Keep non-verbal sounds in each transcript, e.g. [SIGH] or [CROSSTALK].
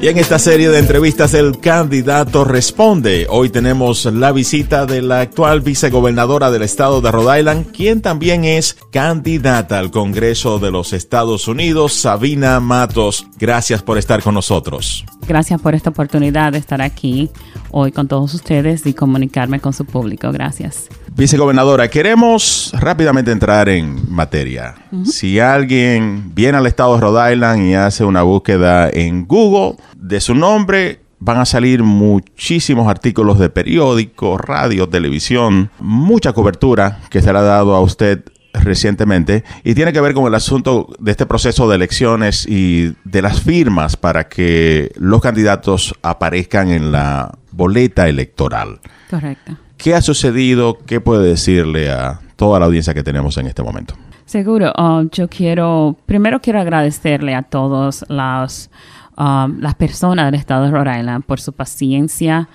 Y en esta serie de entrevistas el candidato responde. Hoy tenemos la visita de la actual vicegobernadora del estado de Rhode Island, quien también es candidata al Congreso de los Estados Unidos, Sabina Matos. Gracias por estar con nosotros. Gracias por esta oportunidad de estar aquí hoy con todos ustedes y comunicarme con su público. Gracias. Vicegobernadora, queremos rápidamente entrar en materia. Si alguien viene al estado de Rhode Island y hace una búsqueda en Google de su nombre, van a salir muchísimos artículos de periódicos, radio, televisión, mucha cobertura que se le ha dado a usted recientemente y tiene que ver con el asunto de este proceso de elecciones y de las firmas para que los candidatos aparezcan en la boleta electoral. Correcto. ¿Qué ha sucedido? ¿Qué puede decirle a toda la audiencia que tenemos en este momento? Seguro. Oh, yo quiero, primero quiero agradecerle a todos las, um, las personas del estado de Rhode Island por su paciencia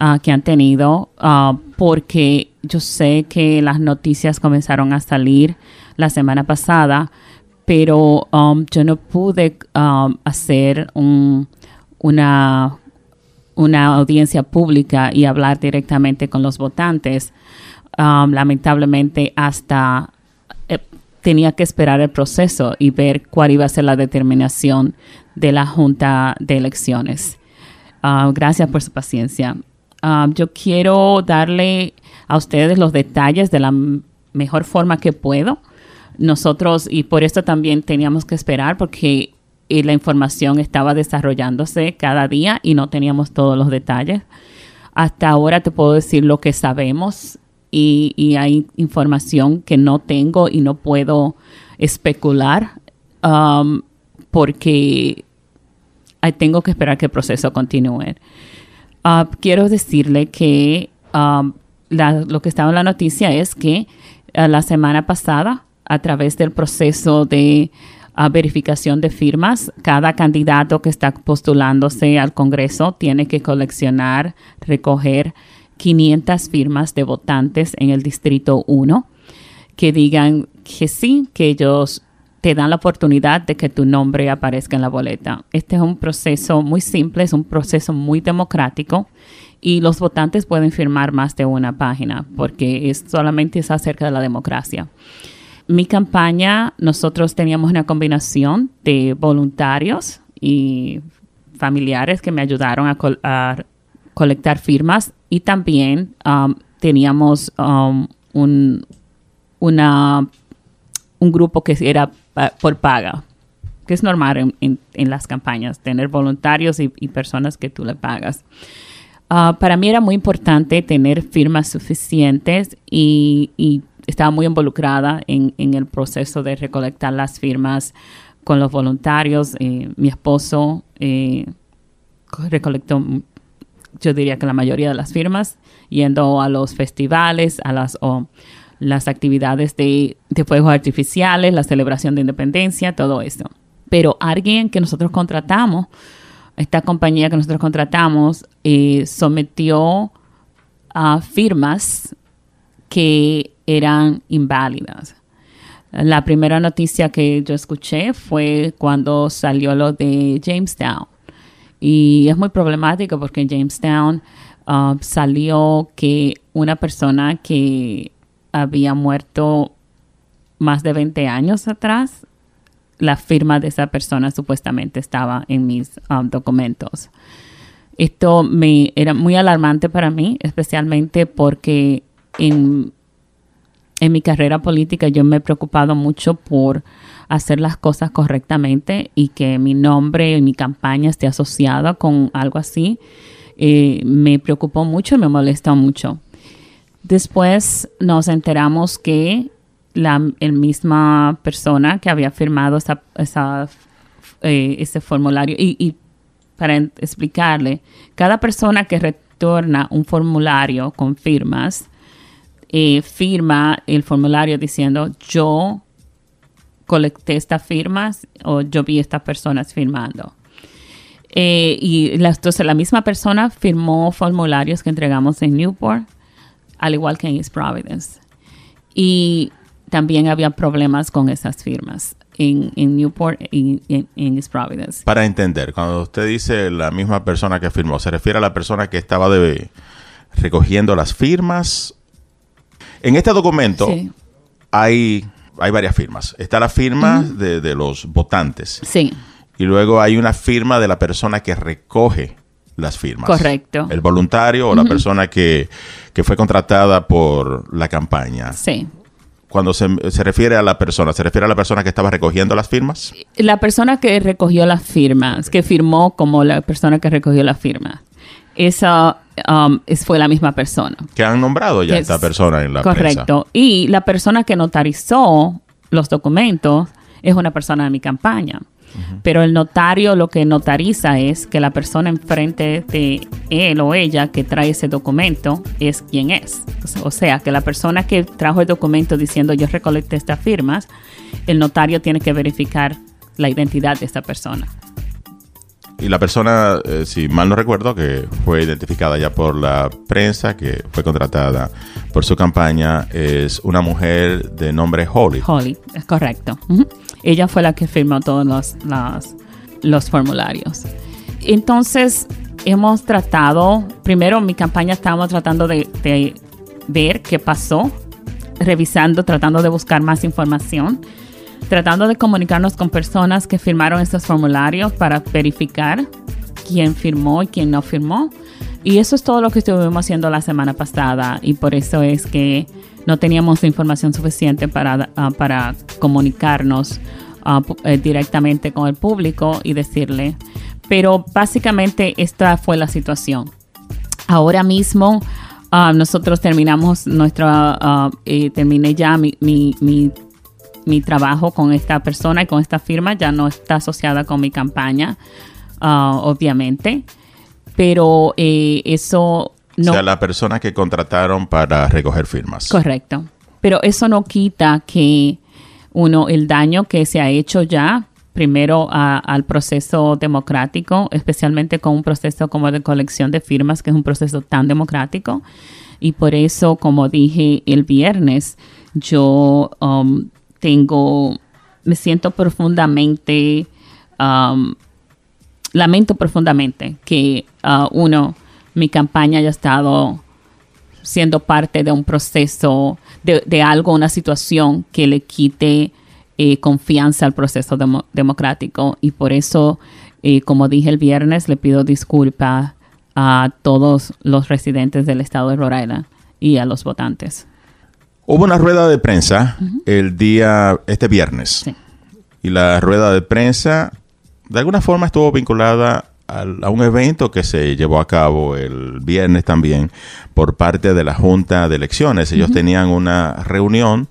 uh, que han tenido, uh, porque yo sé que las noticias comenzaron a salir la semana pasada, pero um, yo no pude um, hacer un, una una audiencia pública y hablar directamente con los votantes. Um, lamentablemente hasta eh, tenía que esperar el proceso y ver cuál iba a ser la determinación de la Junta de Elecciones. Uh, gracias por su paciencia. Um, yo quiero darle a ustedes los detalles de la mejor forma que puedo. Nosotros, y por esto también teníamos que esperar, porque y la información estaba desarrollándose cada día y no teníamos todos los detalles. Hasta ahora te puedo decir lo que sabemos y, hay información que no tengo y no puedo especular um, porque tengo que esperar que el proceso continúe. Uh, quiero decirle que um, lo que estaba en la noticia es que uh, la semana pasada, a través del proceso de verificación de firmas. Cada candidato que está postulándose al Congreso tiene que coleccionar, recoger 500 firmas de votantes en el Distrito 1 que digan que sí, que ellos te dan la oportunidad de que tu nombre aparezca en la boleta. Este es un proceso muy simple, es un proceso muy democrático y los votantes pueden firmar más de una página porque es solamente es acerca de la democracia mi campaña, nosotros teníamos una combinación de voluntarios y familiares que me ayudaron a, colectar firmas y también um, teníamos um, un, un grupo que era por paga, que es normal en, las campañas, tener voluntarios y, personas que tú le pagas. Uh, para mí era muy importante tener firmas suficientes y, y estaba muy involucrada en, el proceso de recolectar las firmas con los voluntarios. Eh, mi esposo eh, recolectó, yo diría que la mayoría de las firmas, yendo a los festivales, a las, las actividades de, fuegos artificiales, la celebración de independencia, todo eso. Pero alguien que nosotros contratamos, esta compañía que nosotros contratamos, eh, sometió a firmas que eran inválidas. La primera noticia que yo escuché fue cuando salió lo de Jamestown. Y es muy problemático porque en Jamestown uh, salió que una persona que había muerto más de 20 años atrás, la firma de esa persona supuestamente estaba en mis um, documentos. Esto me era muy alarmante para mí, especialmente porque en en mi carrera política yo me he preocupado mucho por hacer las cosas correctamente y que mi nombre y mi campaña esté asociada con algo así. Eh, me preocupó mucho me molestó mucho. Después nos enteramos que la misma persona que había firmado esa, eh, ese formulario y, para explicarle, cada persona que retorna un formulario con firmas, eh, firma el formulario diciendo yo colecté estas firmas o yo vi estas personas firmando. Eh, y entonces la misma persona firmó formularios que entregamos en Newport, al igual que en East Providence. Y también había problemas con esas firmas. en, en Newport y en, en East Providence. Para entender, cuando usted dice la misma persona que firmó, ¿se refiere a la persona que estaba de, recogiendo las firmas? En este documento Sí. hay, hay varias firmas. Está la firma de, de los votantes Sí, y luego hay una firma de la persona que recoge las firmas. Correcto. El voluntario o la persona que, que fue contratada por la campaña. sí. Cuando se, se refiere a la persona, ¿se refiere a la persona que estaba recogiendo las firmas? La persona que recogió las firmas, que firmó como la persona que recogió las firmas, esa um, fue la misma persona. Que han nombrado ya esta persona en la prensa. Correcto. Y la persona que notarizó los documentos es una persona de mi campaña. Pero el notario lo que notariza es que la persona enfrente de él o ella que trae ese documento es quien es. O sea, que la persona que trajo el documento diciendo yo recolecté estas firmas, el notario tiene que verificar la identidad de esta persona. Y la persona, eh, si mal no recuerdo, que fue identificada ya por la prensa, que fue contratada por su campaña, es una mujer de nombre Holly. Holly, es correcto. Ella fue la que firmó todos los, los formularios. Entonces, hemos tratado, primero mi campaña estábamos tratando de, de ver qué pasó, revisando, tratando de buscar más información, tratando de comunicarnos con personas que firmaron estos formularios para verificar quién firmó y quién no firmó. Y eso es todo lo que estuvimos haciendo la semana pasada y por eso es que no teníamos información suficiente para, ah, para comunicarnos ah, eh, directamente con el público y decirle. Pero básicamente esta fue la situación. Ahora mismo ah, nosotros terminamos nuestra, eh, terminé ya mi, mi, mi, trabajo con esta persona y con esta firma, ya no está asociada con mi campaña, obviamente, pero eh, eso no... O sea, la persona que contrataron para recoger firmas. Correcto. Pero eso no quita que uno, el daño que se ha hecho ya, primero a- al proceso democrático, especialmente con un proceso como de colección de firmas, que es un proceso tan democrático. Y por eso, como dije el viernes, yo um, tengo, me siento profundamente, um, lamento profundamente que uh, uno, mi campaña haya estado siendo parte de un proceso, de, de algo, una situación que le quite eh, confianza al proceso demo- democrático. Y por eso, eh, como dije el viernes, le pido disculpas a todos los residentes del estado de Rhode Island y a los votantes. Hubo una rueda de prensa el día, este viernes. Sí. Y la rueda de prensa, de alguna forma, estuvo vinculada a un evento que se llevó a cabo el viernes también por parte de la Junta de Elecciones. Ellos tenían una reunión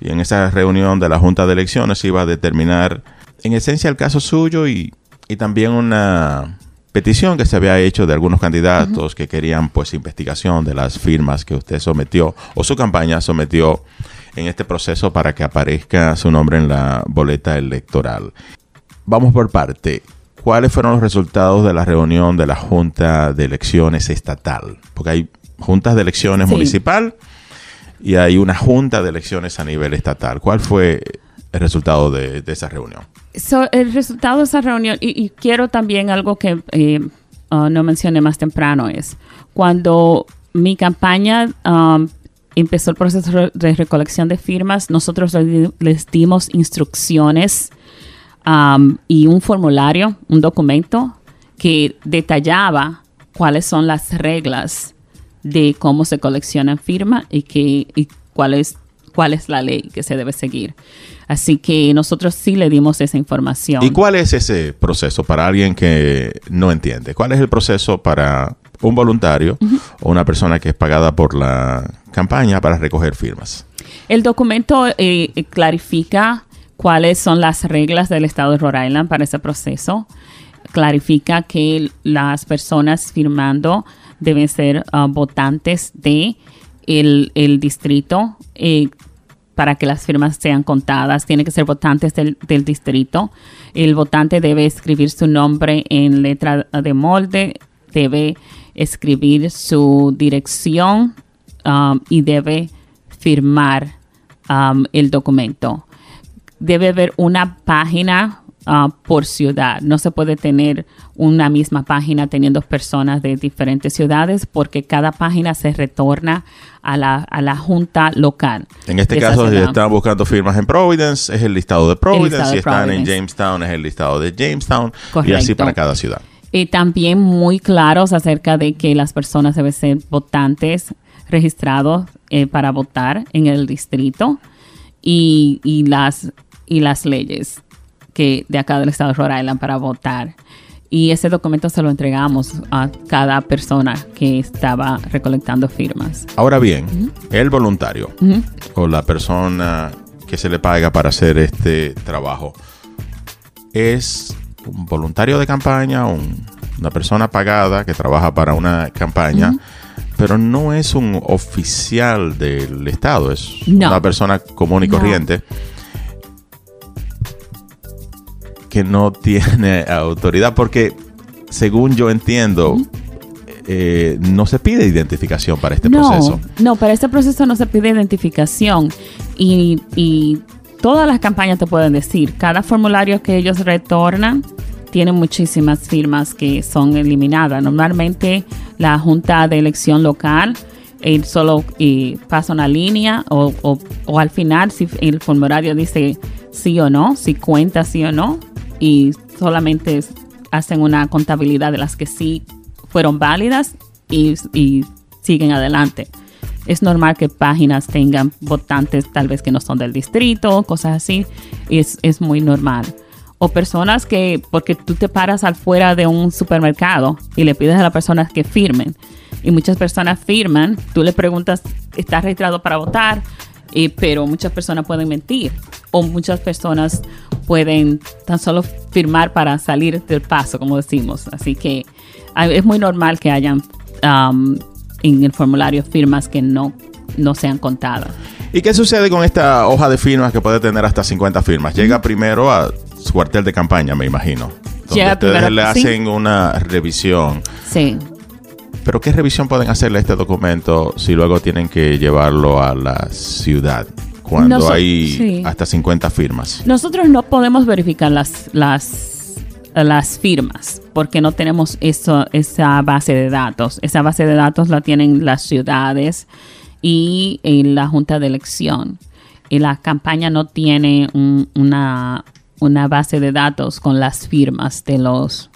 y en esa reunión de la Junta de Elecciones iba a determinar, en esencia, el caso suyo y, y también una petición que se había hecho de algunos candidatos que querían pues investigación de las firmas que usted sometió o su campaña sometió en este proceso para que aparezca su nombre en la boleta electoral. Vamos por parte. ¿Cuáles fueron los resultados de la reunión de la Junta de Elecciones Estatal? Porque hay juntas de elecciones Sí. municipal y hay una junta de elecciones a nivel estatal. ¿Cuál fue el resultado de, de esa reunión? So, el resultado de esa reunión, y, y quiero también algo que eh, uh, no mencioné más temprano, es cuando mi campaña um, empezó el proceso de recolección de firmas, nosotros les dimos instrucciones um, y un formulario, un documento que detallaba cuáles son las reglas de cómo se coleccionan firmas y, que, y cuál, es, cuál es la ley que se debe seguir. Así que nosotros sí le dimos esa información. ¿Y cuál es ese proceso para alguien que no entiende? ¿Cuál es el proceso para un voluntario o una persona que es pagada por la campaña para recoger firmas? El documento eh, clarifica cuáles son las reglas del estado de Rhode Island para ese proceso. Clarifica que las personas firmando deben ser ah, votantes de el, el distrito eh, para que las firmas sean contadas. Tienen que ser votantes del, del distrito. El votante debe escribir su nombre en letra de molde, debe escribir su dirección um, y debe firmar um, el documento. Debe haber una página ah, por ciudad. No se puede tener una misma página teniendo personas de diferentes ciudades porque cada página se retorna a la, a la junta local. En este caso, si están buscando firmas en Providence, es el listado de Providence. listado si están en. Jamestown, es el listado de Jamestown. Y Correcto. así para cada ciudad. Y también muy claros acerca de que las personas deben ser votantes registrados eh, para votar en el distrito y, y las, y las leyes que de acá del estado de Rhode Island para votar. Y ese documento se lo entregamos a cada persona que estaba recolectando firmas. Ahora bien, el voluntario o la persona que se le paga para hacer este trabajo es un voluntario de campaña, un- una persona pagada que trabaja para una campaña, pero no es un oficial del Estado, es No. una persona común y No. Que no tiene [LAUGHS] autoridad porque según yo entiendo eh, no se pide identificación para este no, proceso. No, para este proceso no se pide identificación y, y todas las campañas te pueden decir, cada formulario que ellos retornan tiene muchísimas firmas que son eliminadas. Normalmente la Junta de Elección Local él solo eh, pasa una línea o, o- o al final si el formulario dice sí o no, si cuenta sí o no y solamente hacen una contabilidad de las que sí fueron válidas y, siguen adelante. Es normal que páginas tengan votantes tal vez que no son del distrito, cosas así, es, es muy normal. O personas que, porque tú te paras afuera de un supermercado y le pides a las personas que firmen, y muchas personas firman, tú le preguntas, ¿estás registrado para votar? Eh, pero muchas personas pueden mentir, o muchas personas pueden tan solo firmar para salir del paso, como decimos. Así que ah, es muy normal que hayan um, en el formulario firmas que no, no sean contadas. ¿Y qué sucede con esta hoja de firmas que puede tener hasta 50 firmas? Llega primero a su cuartel de campaña, me imagino. Donde Llega ustedes primero- le sí. hacen una revisión. Sí. Pero ¿qué revisión pueden hacerle a este documento si luego tienen que llevarlo a la ciudad? Cuando hay sí. hasta 50 firmas. Nosotros no podemos verificar las, las, las firmas porque no tenemos eso, esa base de datos. Esa base de datos la tienen las ciudades y eh, la Junta de Elección. Y la campaña no tiene un- una, una base de datos con las firmas de los,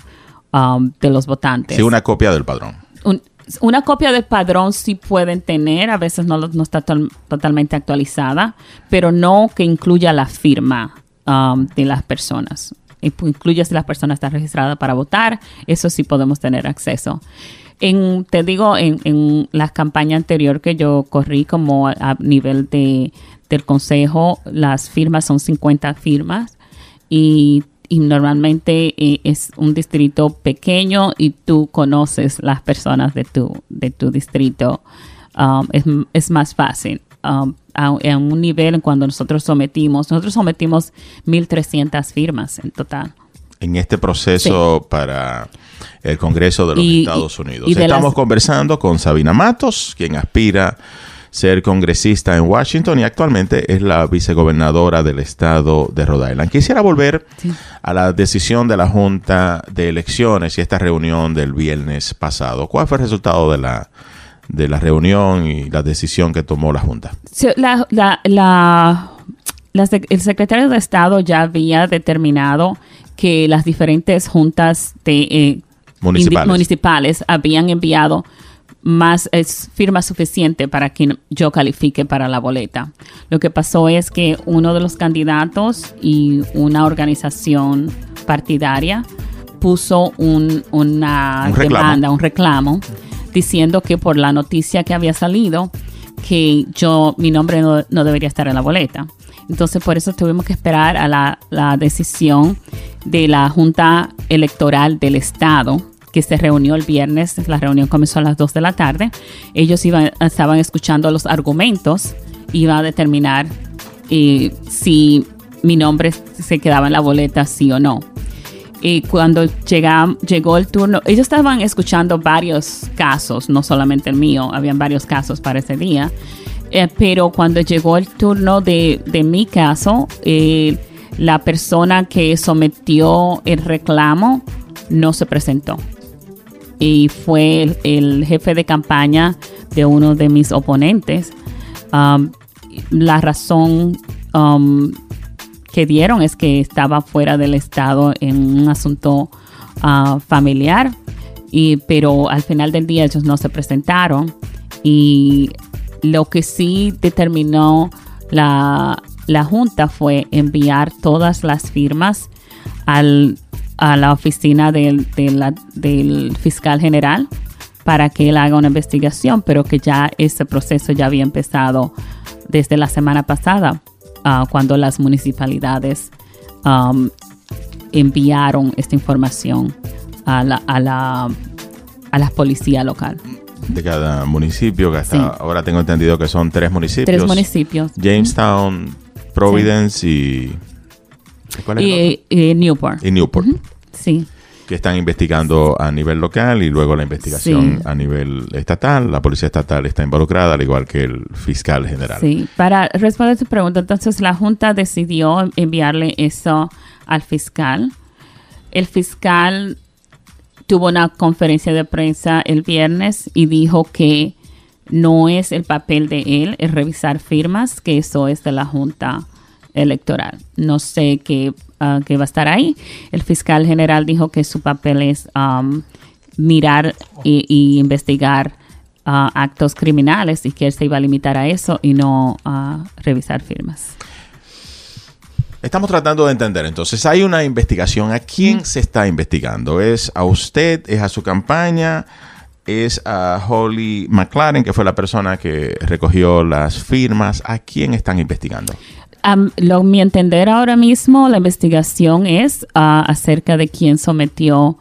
um, de los votantes. Sí, una copia del padrón. Un- una copia del padrón sí pueden tener, a veces no, no está totalmente actualizada, pero no que incluya la firma um, de las personas. Incluye si las personas están registradas para votar, eso sí podemos tener acceso. Te digo, en, en la campaña anterior que yo corrí como a, a nivel de, del consejo, las firmas son 50 firmas y, y normalmente eh, es un distrito pequeño y tú conoces las personas de tu, de tu distrito. Um, es, es más fácil. Um, a, a un nivel en cuando nosotros sometimos, nosotros sometimos 1.300 firmas en total. En este proceso para el Congreso de los Y- Estados Unidos. y Estamos las- conversando con Sabina Matos, quien aspira ser congresista en Washington y actualmente es la vicegobernadora del estado de Rhode Island. Quisiera volver Sí. a la decisión de la Junta de Elecciones y esta reunión del viernes pasado. ¿Cuál fue el resultado de la, de la reunión y la decisión que tomó la Junta? La- el secretario de Estado ya había determinado que las diferentes juntas de, eh, municipales habían enviado más es, firmas suficientes para que yo califique para la boleta. Lo que pasó es que uno de los candidatos y una organización partidaria puso un- una Un demanda, un reclamo, diciendo que por la noticia que había salido, que yo, mi nombre no, no debería estar en la boleta. Entonces, por eso tuvimos que esperar a la, la decisión de la Junta Electoral del Estado, que se reunió el viernes. La reunión comenzó a las 2 de la tarde. Ellos iban, estaban escuchando los argumentos, iba a determinar eh, si mi nombre se quedaba en la boleta, sí o no. Y cuando llega, llegó el turno, ellos estaban escuchando varios casos, no solamente el mío, habían varios casos para ese día. Eh, pero cuando llegó el turno de, de mi caso, eh, la persona que sometió el reclamo no se presentó. Y fue el, jefe de campaña de uno de mis oponentes. Um, la razón um, que dieron es que estaba fuera del estado en un asunto uh, familiar, y, pero al final del día ellos no se presentaron. Y lo que sí determinó la, la Junta fue enviar todas las firmas al, a la oficina del, del fiscal general para que él haga una investigación, pero que ya ese proceso ya había empezado desde la semana pasada, uh, cuando las municipalidades um, enviaron esta información a la, a la, a la policía local. De cada municipio, que hasta Sí. ahora tengo entendido que son tres municipios. Tres municipios. Jamestown, Providence y... ¿Cuál es el? Y, y Newport. Y Newport. Sí. que están investigando a nivel local y luego la investigación Sí. a nivel estatal. La policía estatal está involucrada, al igual que el fiscal general. Sí, para responder tu pregunta, entonces la Junta decidió enviarle eso al fiscal. El fiscal tuvo una conferencia de prensa el viernes y dijo que no es el papel de él el revisar firmas, que eso es de la Junta Electoral. No sé qué, ah, qué va a estar ahí. El fiscal general dijo que su papel es um, mirar y, y investigar ah, actos criminales y que él se iba a limitar a eso y no a revisar firmas. Estamos tratando de entender, entonces, hay una investigación. ¿A quién se está investigando? ¿Es a usted? ¿Es a su campaña? ¿Es a Holly McLaren, que fue la persona que recogió las firmas? ¿A quién están investigando? Lo, mi entender ahora mismo, la investigación es ah, acerca de quién sometió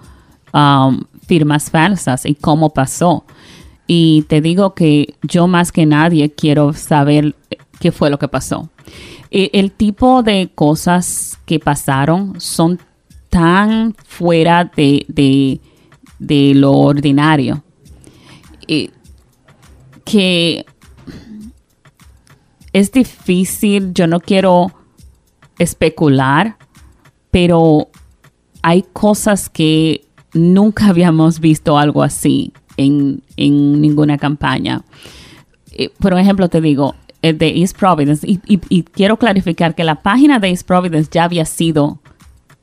firmas falsas y cómo pasó. Y te digo que yo más que nadie quiero saber qué fue lo que pasó. E- el tipo de cosas que pasaron son tan fuera de, de- de lo ordinario eh, que es difícil, yo no quiero especular, pero hay cosas que nunca [LAUGHS] habíamos visto algo así en, en ninguna campaña. Eh, Por ejemplo, te digo, el de East Providence, y, quiero clarificar que la página de East Providence ya había sido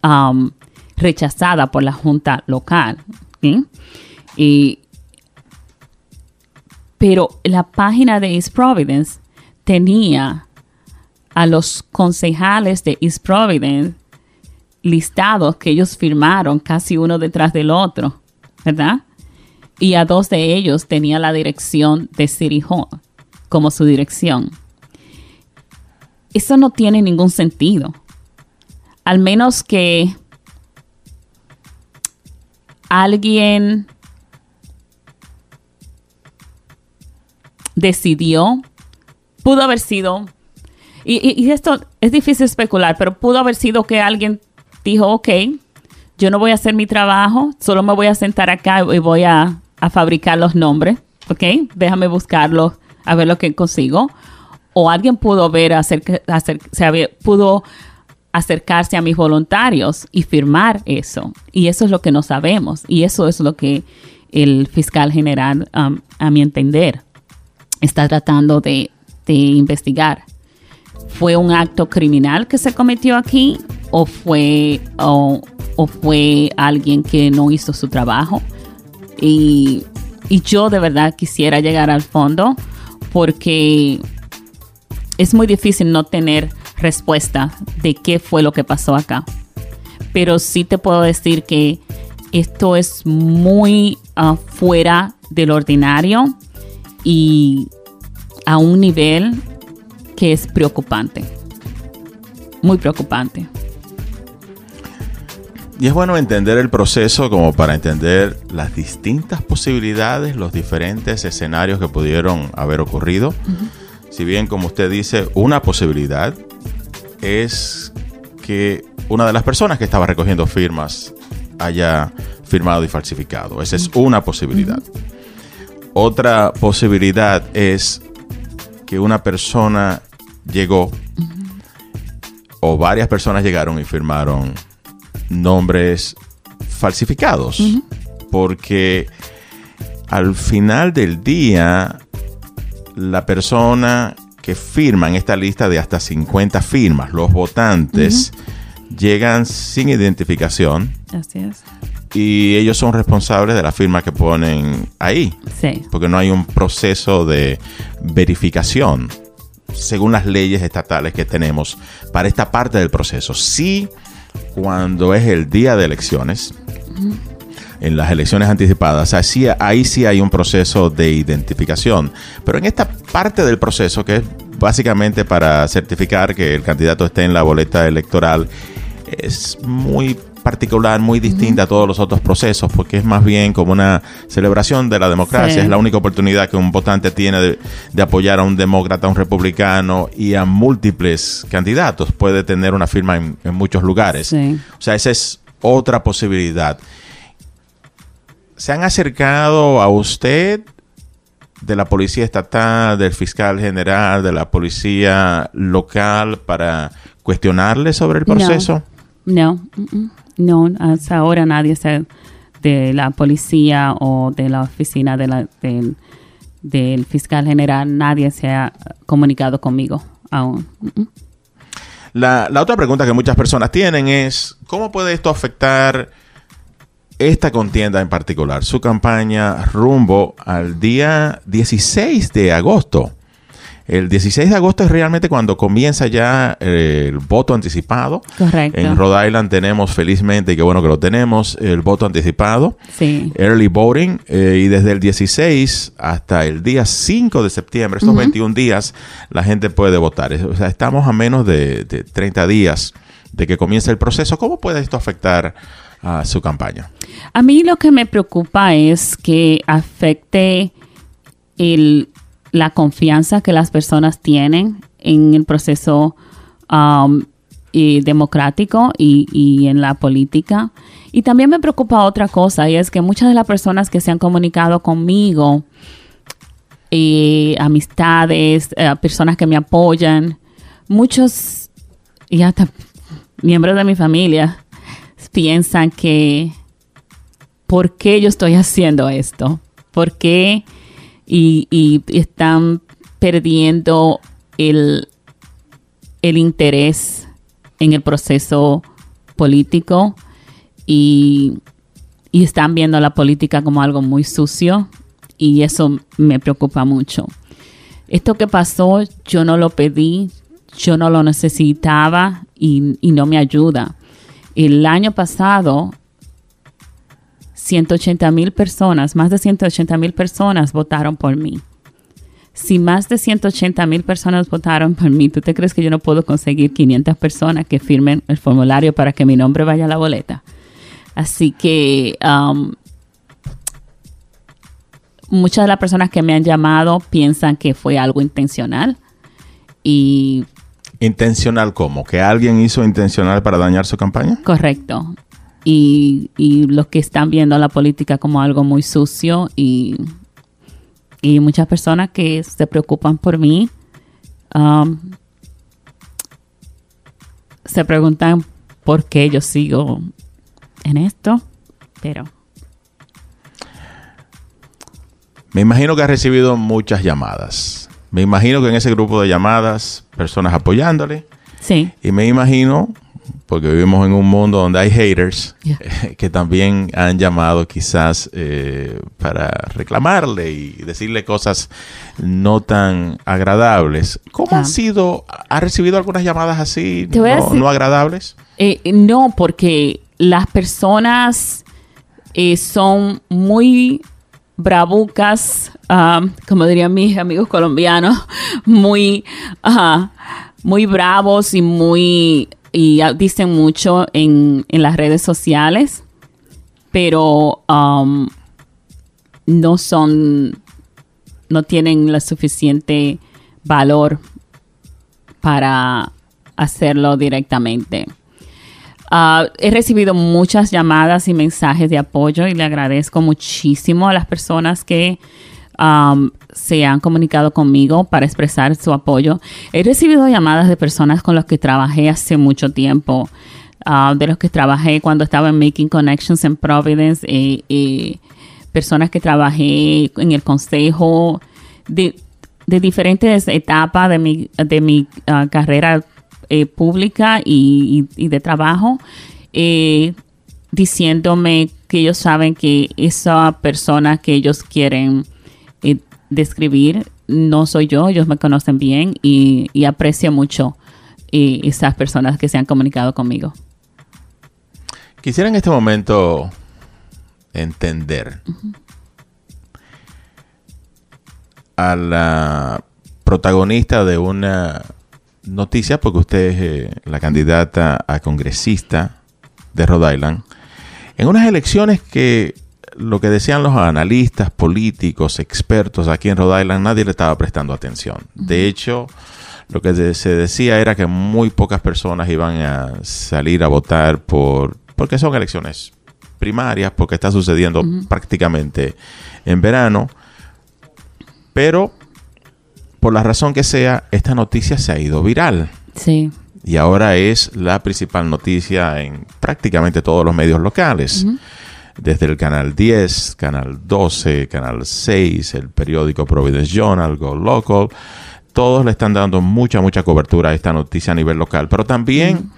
um, rechazada por la junta local. Y, pero la página de East Providence tenía a los concejales de East Providence listados que ellos firmaron casi uno detrás del otro, ¿verdad? Y a dos de ellos tenía la dirección de City Hall como su dirección. Eso no tiene ningún sentido. Al menos que alguien decidió, pudo haber sido, y, esto es difícil especular, pero pudo haber sido que alguien dijo, ok, yo no voy a hacer mi trabajo, solo me voy a sentar acá y voy a, a fabricar los nombres, ok, déjame buscarlos, a ver lo que consigo. O alguien pudo ver, pudo acercarse a mis voluntarios y firmar eso. Y eso es lo que no sabemos. Y eso es lo que el fiscal general, um, a mi entender, está tratando de, de investigar. ¿Fue un acto criminal que se cometió aquí o fue, o fue alguien que no hizo su trabajo? Y, y yo de verdad quisiera llegar al fondo porque es muy difícil no tener respuesta de qué fue lo que pasó acá. Pero sí te puedo decir que esto es muy ah, fuera del ordinario y a un nivel que es preocupante. Muy preocupante. Y es bueno entender el proceso como para entender las distintas posibilidades, los diferentes escenarios que pudieron haber ocurrido. Si bien, como usted dice, una posibilidad es que una de las personas que estaba recogiendo firmas haya firmado y falsificado. Esa es una posibilidad. Otra posibilidad es que una persona llegó o varias personas llegaron y firmaron nombres falsificados. Porque al final del día, la persona que firma en esta lista de hasta 50 firmas, los votantes, llegan sin identificación. Así es. Y ellos son responsables de la firma que ponen ahí. Sí. Porque no hay un proceso de verificación según las leyes estatales que tenemos para esta parte del proceso. Sí, cuando es el día de elecciones, en las elecciones anticipadas, así, ahí sí hay un proceso de identificación. Pero en esta parte del proceso, que es básicamente para certificar que el candidato esté en la boleta electoral, es muy particular, muy distinta a todos los otros procesos, porque es más bien como una celebración de la democracia. Es la única oportunidad que un votante tiene de, apoyar a un demócrata, a un republicano y a múltiples candidatos. Puede tener una firma en, muchos lugares. O sea, esa es otra posibilidad. ¿Se han acercado a usted de la policía estatal, del fiscal general, de la policía local para cuestionarle sobre el proceso? No, no, hasta ahora nadie se, de la policía o de la oficina del fiscal general, nadie se ha comunicado conmigo aún. La, la otra pregunta que muchas personas tienen es, ¿cómo puede esto afectar esta contienda en particular, su campaña rumbo al día 16 de agosto? El 16 de agosto es realmente cuando comienza ya eh, el voto anticipado. Correcto. En Rhode Island tenemos, felizmente, y qué bueno que lo tenemos, el voto anticipado. Sí. Early voting. Eh, y desde el 16 hasta el día 5 de septiembre, estos 21 días, la gente puede votar. O sea, estamos a menos de, de 30 días de que comience el proceso. ¿Cómo puede esto afectar a su campaña? A mí lo que me preocupa es que afecte el la confianza que las personas tienen en el proceso um, democrático y, en la política. Y también me preocupa otra cosa, y es que muchas de las personas que se han comunicado conmigo, amistades, eh, personas que me apoyan, muchos y hasta miembros de mi familia piensan que, ¿por qué yo estoy haciendo esto? ¿Por qué? Y, están perdiendo el, el interés en el proceso político y, están viendo la política como algo muy sucio y eso me preocupa mucho. Esto que pasó yo no lo pedí, yo no lo necesitaba y no me ayuda. El año pasado 180 mil personas, más de 180 mil personas votaron por mí. Si más de 180 mil personas votaron por mí, ¿tú te crees que yo no puedo conseguir 500 personas que firmen el formulario para que mi nombre vaya a la boleta? Así que um, muchas de las personas que me han llamado piensan que fue algo intencional y ¿Intencional cómo? ¿Que alguien hizo intencional para dañar su campaña? Correcto y, y los que están viendo la política como algo muy sucio y, y muchas personas que se preocupan por mí um, se preguntan por qué yo sigo en esto, pero... Me imagino que ha recibido muchas llamadas. Me imagino que en ese grupo de llamadas, personas apoyándole. Sí. Y me imagino porque vivimos en un mundo donde hay haters eh, [LAUGHS] que también han llamado quizás eh, para reclamarle y decirle cosas no tan agradables. ¿Cómo ha sido? ¿Ha recibido algunas llamadas así no, agradables? Eh, no, porque las personas son muy bravucas, um, como dirían mis amigos colombianos, [LAUGHS] muy, muy bravos y muy y dicen mucho en, las redes sociales, pero um, no son, no tienen la suficiente valor para hacerlo directamente. Uh, he recibido muchas llamadas y mensajes de apoyo y le agradezco muchísimo a las personas que se han comunicado conmigo para expresar su apoyo. He recibido llamadas de personas con las que trabajé hace mucho tiempo, uh, de los que trabajé cuando estaba en Making Connections en Providence, y, personas que trabajé en el consejo, de, diferentes etapas de mi, de mi uh, carrera eh, pública y, de trabajo, eh, diciéndome que ellos saben que esa persona que ellos quieren eh, describir no soy yo, ellos me conocen bien y, aprecio mucho eh, esas personas que se han comunicado conmigo. Quisiera en este momento entender a la protagonista de una noticia, porque usted es eh, la candidata a congresista de Rhode Island, en unas elecciones que lo que decían los analistas, políticos, expertos aquí en Rhode Island, nadie le estaba prestando atención. De hecho, lo que se decía era que muy pocas personas iban a salir a votar por porque son elecciones primarias, porque está sucediendo prácticamente en verano. Pero por la razón que sea, esta noticia se ha ido viral. Sí. Y ahora es la principal noticia en prácticamente todos los medios locales desde el canal 10, canal 12, canal 6, el periódico Providence Journal, Go Local, todos le están dando mucha, mucha cobertura a esta noticia a nivel local, pero también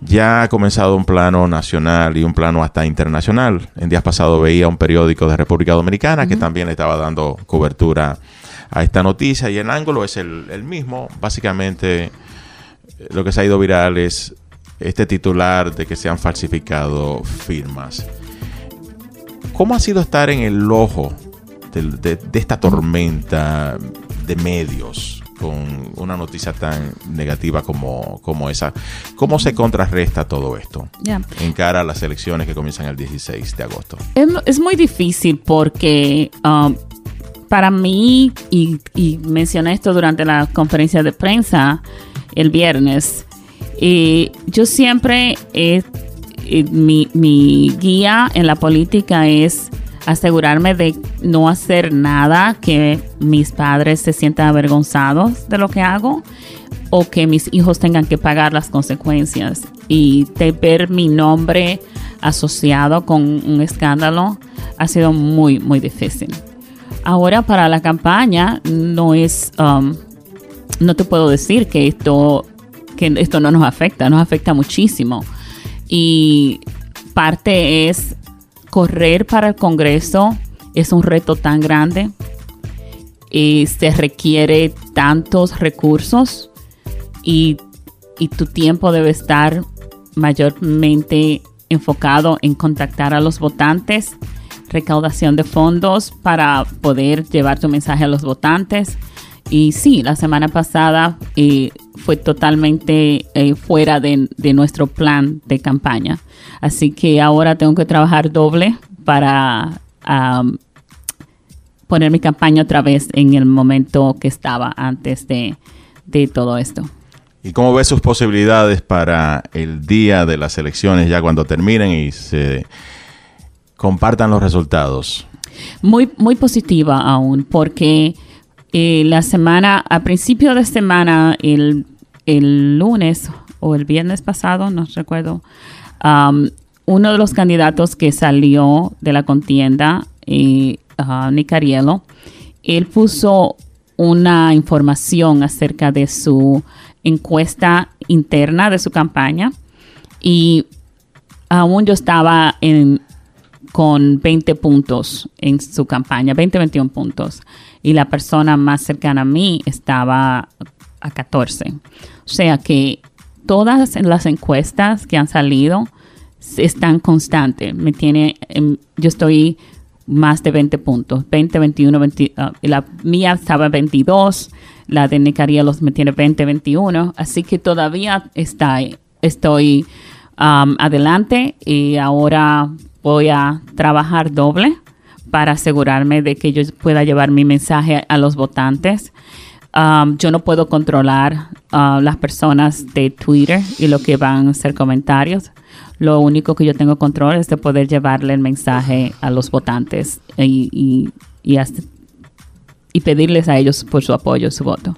ya ha comenzado un plano nacional y un plano hasta internacional. En días pasados veía un periódico de República Dominicana que también le estaba dando cobertura a esta noticia y el ángulo es el, el mismo. Básicamente eh, lo que se ha ido viral es este titular de que se han falsificado firmas. ¿Cómo ha sido estar en el ojo de, esta tormenta de medios con una noticia tan negativa como, como esa? ¿Cómo se contrarresta todo esto en cara a las elecciones que comienzan el 16 de agosto? Es, muy difícil porque... Um, para mí, y, mencioné esto durante la conferencia de prensa el viernes, y yo siempre he mi, mi guía en la política es asegurarme de no hacer nada que mis padres se sientan avergonzados de lo que hago o que mis hijos tengan que pagar las consecuencias. Y de ver mi nombre asociado con un escándalo ha sido muy, muy difícil. Ahora para la campaña no es, um, no te puedo decir que esto, que esto no nos afecta, nos afecta muchísimo y parte es correr para el Congreso es un reto tan grande y se requiere tantos recursos y, y tu tiempo debe estar mayormente enfocado en contactar a los votantes, recaudación de fondos para poder llevar tu mensaje a los votantes y sí, la semana pasada eh, fue totalmente eh, fuera de, nuestro plan de campaña. Así que ahora tengo que trabajar doble para poner mi campaña otra vez en el momento que estaba antes de, de todo esto. ¿Y cómo ves sus posibilidades para el día de las elecciones, ya cuando terminen y se compartan los resultados? Muy, muy positiva aún, porque la semana, a principio de semana, el, lunes o el viernes pasado, no recuerdo, um, uno de los candidatos que salió de la contienda, eh, uh, Nicarielo, él puso una información acerca de su encuesta interna de su campaña y aún yo estaba con 20 puntos en su campaña, 20, 21 puntos y la persona más cercana a mí estaba a 14. O sea que todas las encuestas que han salido están constantes. Me tiene, yo estoy más de 20 puntos, 20, 21, 20, la mía estaba 22, la de Nicarielos me tiene 20, 21, así que todavía está, estoy um, adelante y ahora voy a trabajar doble para asegurarme de que yo pueda llevar mi mensaje a los votantes. Um, yo no puedo controlar uh, las personas de Twitter y lo que van a hacer comentarios. Lo único que yo tengo control es de poder llevarle el mensaje a los votantes y, y, y pedirles a ellos por su apoyo, su voto.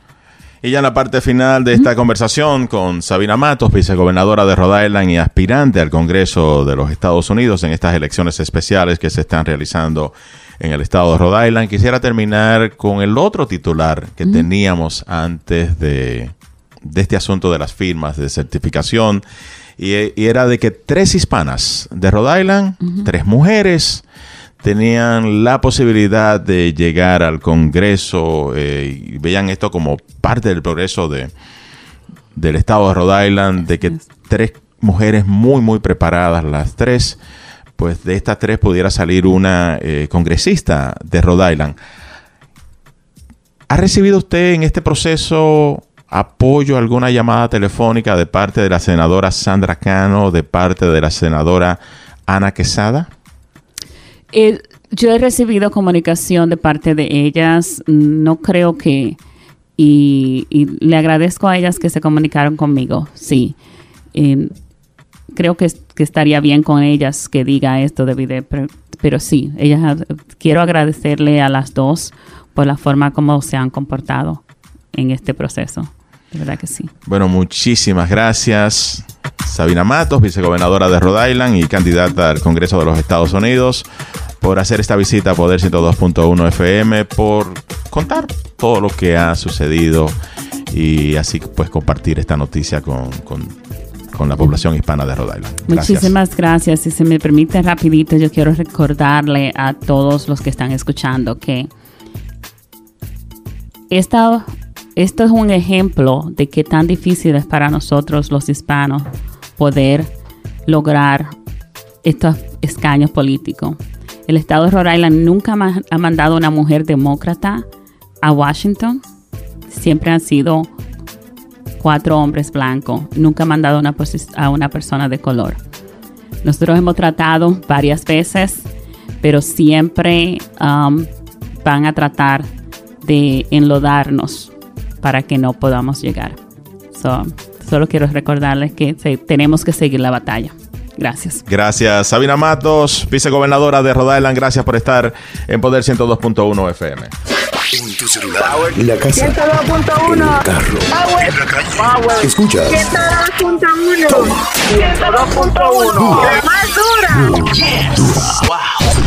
Y ya en la parte final de esta conversación con Sabina Matos, vicegobernadora de Rhode Island y aspirante al Congreso de los Estados Unidos en estas elecciones especiales que se están realizando en el estado de Rhode Island, quisiera terminar con el otro titular que teníamos antes de, este asunto de las firmas de certificación. Y, era de que tres hispanas de Rhode Island, tres mujeres, tenían la posibilidad de llegar al Congreso eh, y veían esto como parte del progreso de, del estado de Rhode Island, de que tres mujeres muy, muy preparadas, las tres, pues de estas tres pudiera salir una eh, congresista de Rhode Island. ¿Ha recibido usted en este proceso apoyo, alguna llamada telefónica de parte de la senadora Sandra Cano, de parte de la senadora Ana Quesada? Eh, yo he recibido comunicación de parte de ellas. No creo que... Y, le agradezco a ellas que se comunicaron conmigo. Sí. Creo que, estaría bien con ellas que diga esto de pero, pero sí, ellas, quiero agradecerle a las dos por la forma como se han comportado en este proceso. De verdad que sí. Bueno, muchísimas gracias. Sabina Matos, vicegobernadora de Rhode Island y candidata al Congreso de los Estados Unidos, por hacer esta visita a Poder 102.1 FM, por contar todo lo que ha sucedido y así pues compartir esta noticia con, la población hispana de Rhode Island. Muchísimas gracias. Si se me permite rapidito, yo quiero recordarle a todos los que están escuchando que esta, esto es un ejemplo de qué tan difícil es para nosotros los hispanos poder lograr estos escaños políticos. El estado de Rhode Island nunca ha mandado una mujer demócrata a Washington. Siempre han sido cuatro hombres blancos. Nunca ha mandado a una persona de color. Nosotros hemos tratado varias veces, pero siempre um, van a tratar de enlodarnos para que no podamos llegar. Solo quiero recordarles que tenemos que seguir la batalla. Gracias. Gracias, Sabina Matos, vicegobernadora de Rhode Island. Gracias por estar en Poder 102.1 FM. En tu celular, en la casa, 102.1, en el carro, Power. en la calle. Power. Escucha. 102.1, 102.1, la más dura. dura. Wow.